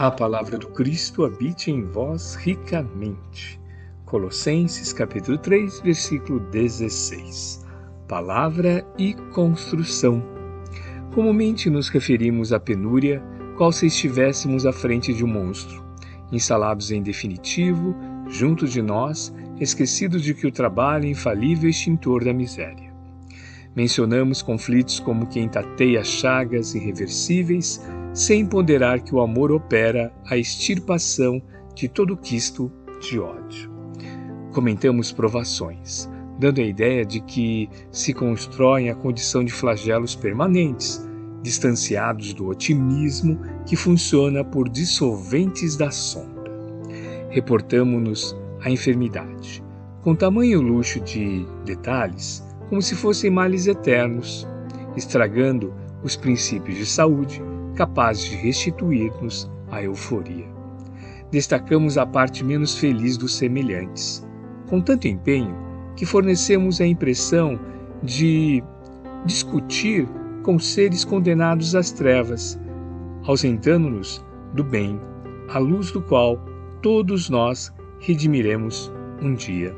A palavra do Cristo habite em vós ricamente. Colossenses capítulo 3, versículo 16. Palavra e construção. Comumente nos referimos à penúria, qual se estivéssemos à frente de um monstro, instalados em definitivo, junto de nós, esquecidos de que o trabalho é infalível extintor da miséria. Mencionamos conflitos como quem tateia chagas irreversíveis, sem ponderar que o amor opera a extirpação de todo quisto de ódio. Comentamos provações, dando a ideia de que se constroem a condição de flagelos permanentes, distanciados do otimismo que funciona por dissolventes da sombra. Reportamos-nos à enfermidade, com tamanho luxo de detalhes, como se fossem males eternos, estragando os princípios de saúde capazes de restituir-nos a euforia. Destacamos a parte menos feliz dos semelhantes, com tanto empenho que fornecemos a impressão de discutir com seres condenados às trevas, ausentando-nos do bem, à luz do qual todos nós redimiremos um dia.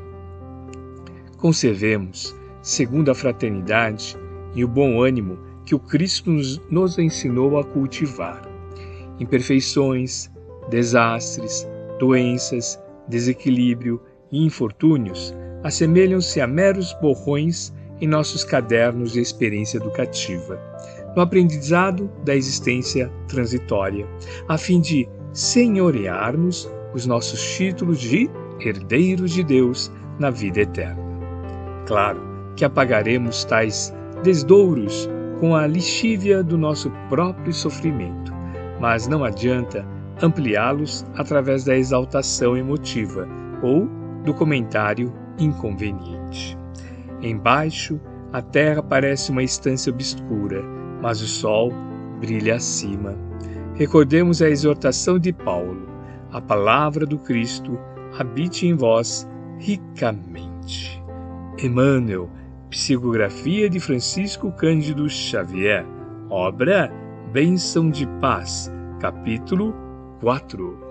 Conservemos, segundo a fraternidade e o bom ânimo que o Cristo nos, ensinou a cultivar. Imperfeições, desastres, doenças, desequilíbrio e infortúnios assemelham-se a meros borrões em nossos cadernos de experiência educativa, no aprendizado da existência transitória, a fim de senhorearmos os nossos títulos de herdeiros de Deus na vida eterna. Claro que apagaremos tais desdouros com a lixívia do nosso próprio sofrimento, mas não adianta ampliá-los através da exaltação emotiva ou do comentário inconveniente. Embaixo, a terra parece uma estância obscura, mas o sol brilha acima. Recordemos a exortação de Paulo: a palavra do Cristo habite em vós ricamente. Emmanuel Psicografia de Francisco Cândido Xavier, obra Bênção de Paz, capítulo 4.